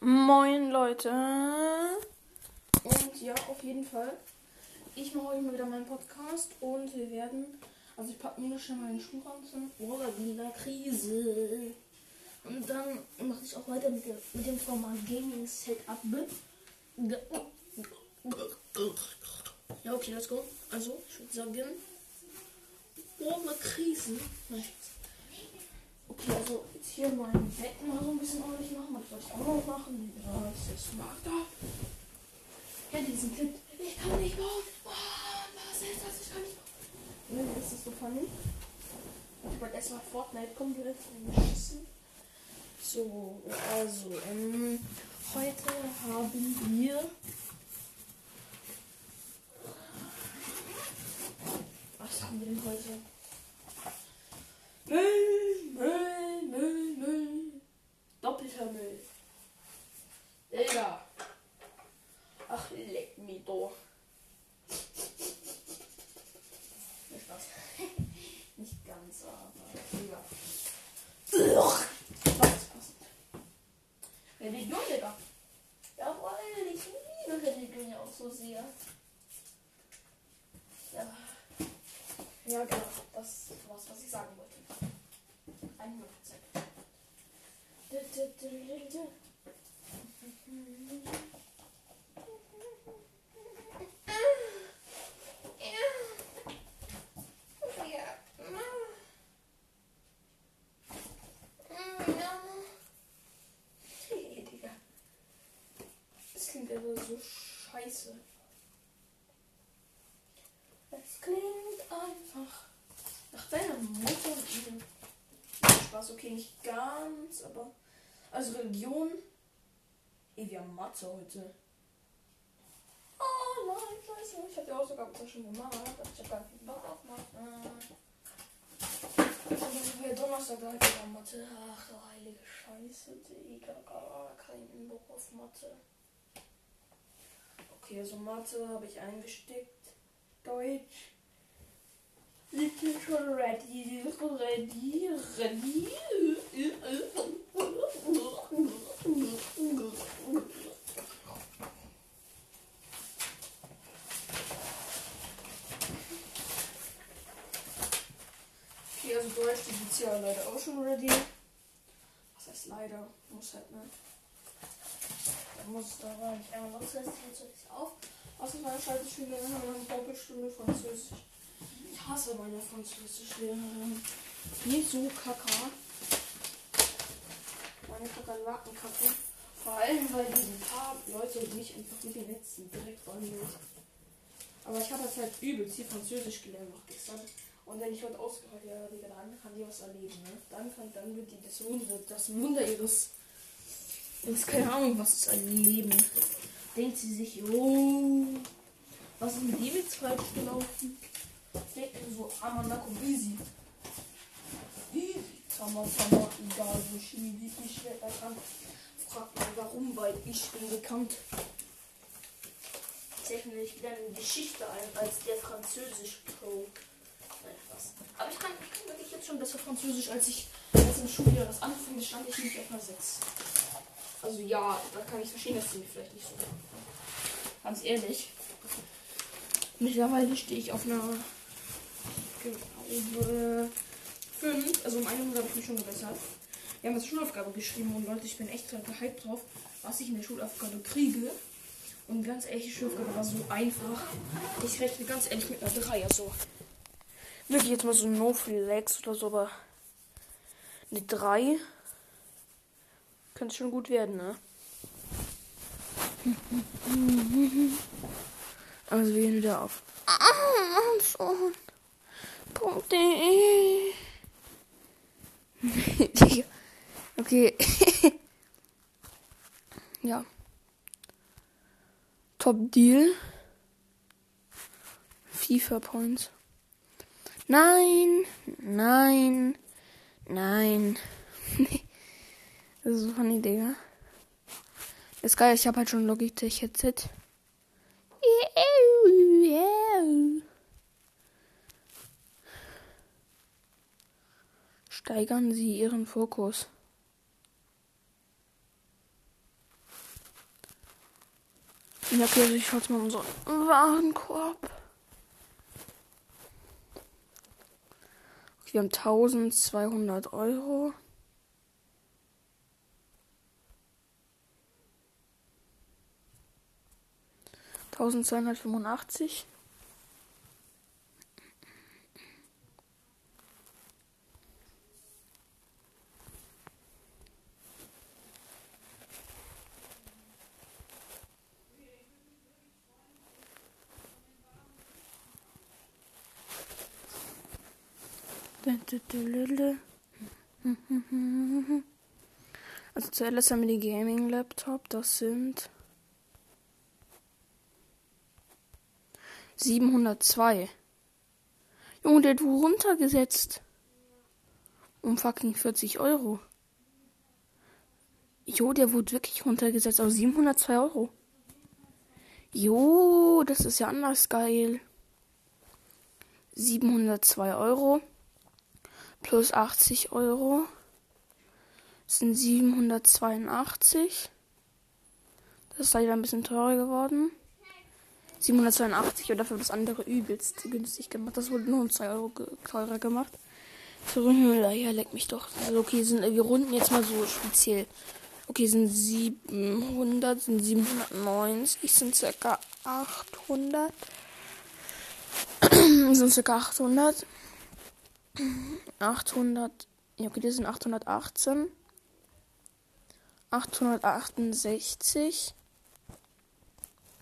Moin Leute. Und ja, auf jeden Fall. Ich mache heute mal wieder meinen Podcast und wir werden. Also ich packe mir schnell meinen Schuh raus. Oder wieder Krise. Und dann mache ich auch weiter mit, der, mit dem Format Gaming Setup. Ja, okay, let's go. Also, ich würde sagen. Ohne Krisen. Nein, hier mein Bett mal so ein bisschen ordentlich machen. Das soll ich auch noch machen. Ja, das ist Magda. Kennt ihr diesen Clip? Ich kann nicht bauen. Oh, was ist das? Ich kann nicht bauen. Nee, ist das so funny? Ich wollte erstmal Fortnite komplett geschissen. So, also, ähm, heute haben wir. Was haben wir denn heute? Müll, Müll, Müll, Müll. Doppelter Müll. Digga. Ach, leck mich doch. Ja, Spaß. Nicht ganz, aber Digga. Ugh. Was ist passend? Religion, Digga. Jawohl, ich liebe Religion ja auch so sehr. Ja. Ja, genau. Das war's, was ich sagen wollte. 100 Prozent. So scheiße. Es klingt einfach nach deiner Mutter und ihrem Spaß. Okay, nicht ganz, aber. Also Religion. Ey, wir haben Mathe heute. Oh nein, scheiße. Ich hatte auch sogar schon gemacht. aber Ich habe gar keinen Bock auf Mathe. Und dann wäre Donnerstag halt wieder Mathe. Ach du heilige Scheiße, Digga. Gar keinen Bock auf Mathe. Okay, also Mathe habe ich eingesteckt. Deutsch. Ich bin schon ready, ready, ready. Okay, also Deutsch, die sind ja leider auch schon ready. Was heißt leider? Muss halt, ne? Muss, da war ich einmal noch zusätzlich jetzt auf. Außer meine Schalteschüler haben wir eine Doppelstunde Französisch. Ich hasse meine Französischlehrerin. So kacke. Meine Kakerlakenkacke. Vor allem, weil die ein paar Leute mich einfach mit den letzten direkt behandelt. Aber ich habe jetzt halt übelst viel Französisch gelernt noch gestern. Und wenn ich heute ausgehört ja, dann kann die was erleben, ne? Dann kann, dann wird die das Wunder, das Wunder ihres. Ist keine Ahnung, was ist ein Leben. Denkt sie sich, oh, was ist mit dem jetzt falsch gelaufen? Denken so, Amanako easy. Easy. Tama, Tama, egal wo schwierig ich schwer kann. Frag mal warum, weil ich bin bekannt. Zeichne ich wieder eine Geschichte ein als der Französisch Pro. Nein, Spaß. Aber ich kann, ich kann wirklich jetzt schon besser Französisch, als ich als im Schuljahr das anfing, stand ich nicht auf einer 6. Also ja, da kann ich verstehen, dass sie mir vielleicht nicht so. Ganz ehrlich. Mittlerweile stehe ich auf einer glaube 5. Also um eine Minute habe ich mich schon gebessert. Wir haben jetzt Schulaufgabe geschrieben und Leute, ich bin echt gehypt drauf, was ich in der Schulaufgabe kriege. Und ganz ehrlich, die Schulaufgabe war so einfach. Ich rechne ganz ehrlich mit einer 3. Also wirklich jetzt mal so No Flex oder so, aber eine 3 könnte schon gut werden, ne? Also wir gehen wieder auf. Amazon.de Okay. ja. Top Deal. FIFA Points. Nein, nein, nein. das ist so funny, Digga. Ist geil, ich habe halt schon Logitech Headset. Steigern Sie Ihren Fokus. Ja, okay, also ich jetzt mal unseren Warenkorb. Okay, wir haben 1200 Euro. Tausendzweihundertfünfundachtzig. Also zuerst haben wir die Gaming Laptop, das sind 702. Junge, der wurde runtergesetzt. Um fucking 40 Euro. Jo, der wurde wirklich runtergesetzt auf 702 Euro. Jo, das ist ja anders geil. 702 Euro plus 80 Euro sind 782. Das ist leider ein bisschen teurer geworden. 782 und dafür das andere übelst günstig gemacht. Das wurde nur um 2 Euro teurer gemacht. Für Himmel, ja, leck mich doch. Also okay, sind, wir runden jetzt mal so speziell. Okay, sind 700, sind 790, sind circa 800. sind circa 800. 800, ja, okay, das sind 818. 868.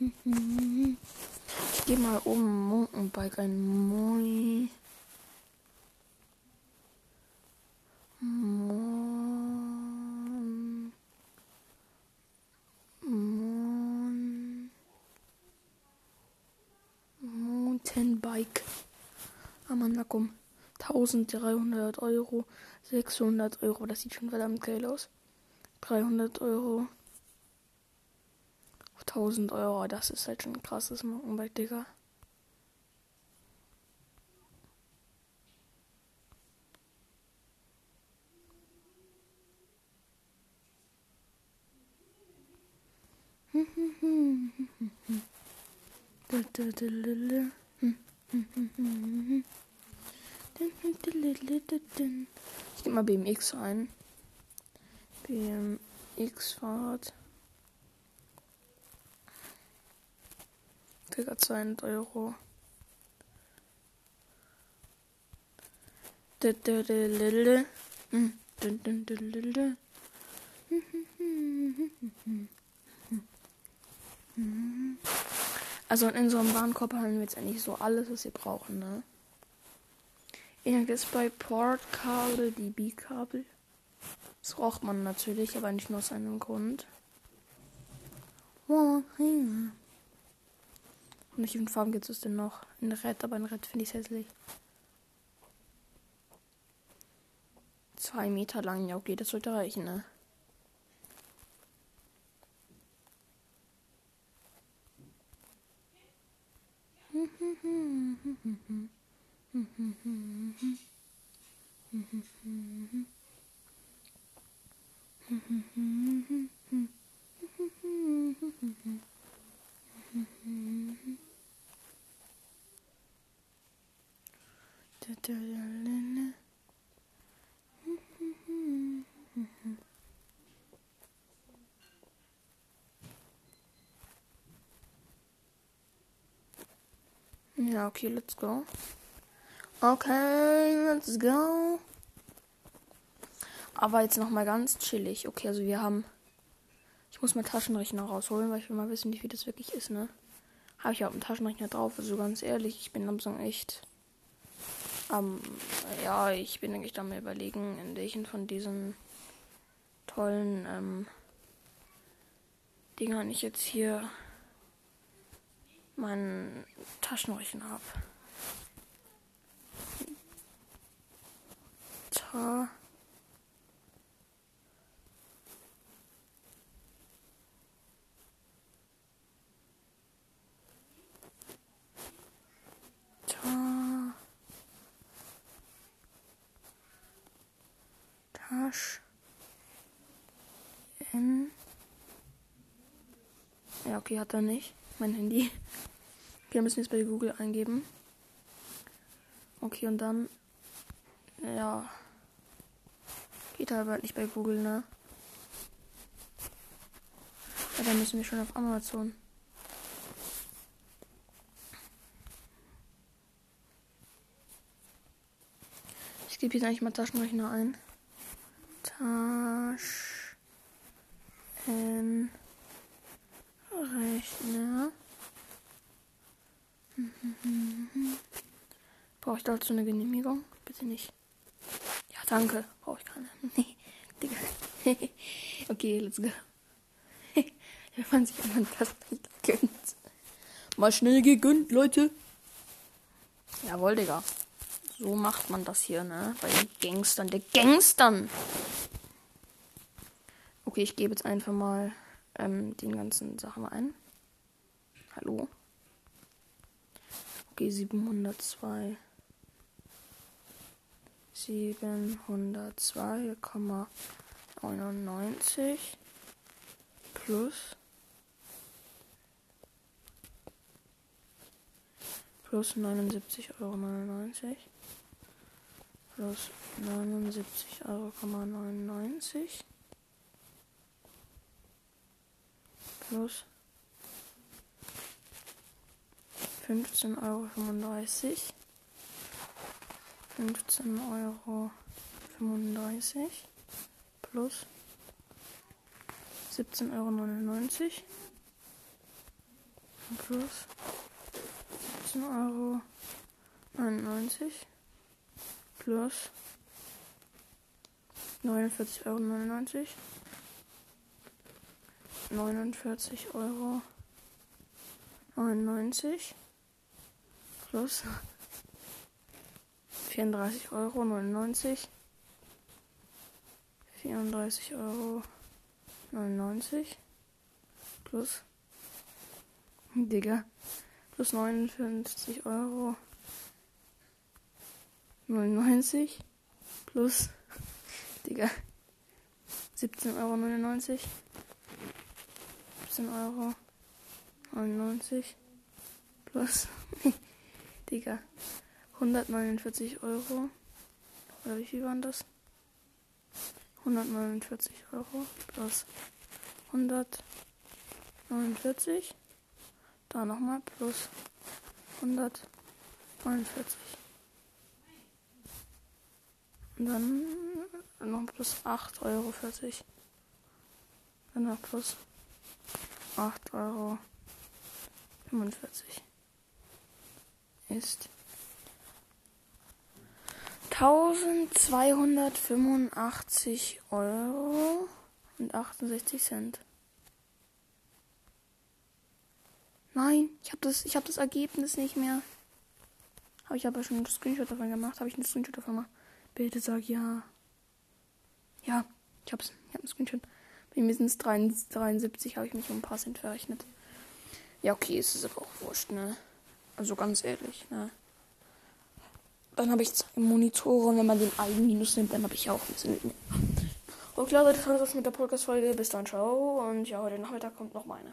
Ich gehe mal um Mountainbike ein Moi. Mountainbike. Amanda, komm. 1300 Euro. 600 Euro. Das sieht schon verdammt geil aus. 300 Euro. 1000 Euro. Das ist halt schon ein krasses Mountainbike, Digga. Ich gebe mal BMX ein. BMX-Fahrt. Circa 200 Euro. Also in unserem Warenkorb haben wir jetzt eigentlich so alles, was wir brauchen, ne? bei Port-Kabel, die B-Kabel. Das braucht man natürlich, aber nicht nur aus einem Grund. Und welche Farben gibt es denn noch? In Red, aber in Red finde ich es hässlich. Zwei Meter lang, ja okay, das sollte reichen, ne? Ja, okay, let's go. Okay, let's go. Aber jetzt noch mal ganz chillig. Okay, also wir haben. Ich muss meinen Taschenrechner rausholen, weil ich will mal wissen, wie viel das wirklich ist, ne? Habe ich auch einen Taschenrechner drauf. Also ganz ehrlich, ich bin langsam echt. Ähm, ja, ich bin eigentlich da mal überlegen, in welchen von diesen tollen ähm, Dingern ich jetzt hier meinen Taschenrechner habe. Ta Tasch in ja, okay, hat er nicht. Mein Handy. Okay, wir müssen jetzt bei Google eingeben. Okay, und dann. Ja. Geht halt nicht bei Google, ne? Ja, dann müssen wir schon auf Amazon. Ich gebe jetzt eigentlich mal Taschenrechner ein. Taschen. Rechner. Brauche ich dazu eine Genehmigung? Bitte nicht. Ja, danke. Brauche ich keine. Nee, Digga. okay, let's go. Wenn man sich einmal das gönnt. Mal schnell gegönnt, Leute. Jawohl, Digga. So macht man das hier, ne? Bei den Gangstern. Der Gangstern. Okay, ich gebe jetzt einfach mal ähm, den ganzen Sachen ein. Hallo? Okay, 702. 702,99 plus plus 79,99 Euro plus 79,99 Euro plus 15,35 Euro. 15,35 Euro plus 17,99 Euro plus 17,99 Euro plus 49,99 Euro 49 Euro 99 plus 34 Euro 99 34 Euro 99 plus Digga plus 59 Euro 99 plus Digga 17,99 Euro 17 Euro 99 plus Digga 149 Euro oder wie viel waren das? 149 Euro plus 149 da nochmal plus 149 und dann noch plus 8,40 Euro. Dann noch plus 8,45 Euro ist 1285 Euro und 68 Cent. Nein, ich habe das, habe das Ergebnis nicht mehr. Habe ich aber schon einen Screenshot davon gemacht. Habe ich einen Screenshot davon gemacht? Bitte sag ja. Ja, ich hab's. Ich hab einen Screenshot. Bei mir sind es 73, habe ich mich um ein paar Cent verrechnet. Ja, okay, es ist aber auch wurscht, ne? Also ganz ehrlich, ne? Dann habe ich zwei Monitore und wenn man den einen Minus nimmt, dann habe ich auch ein bisschen. Und klar, Leute, das war's mit der Podcast-Folge. Bis dann, ciao. Und ja, heute Nachmittag kommt noch meine.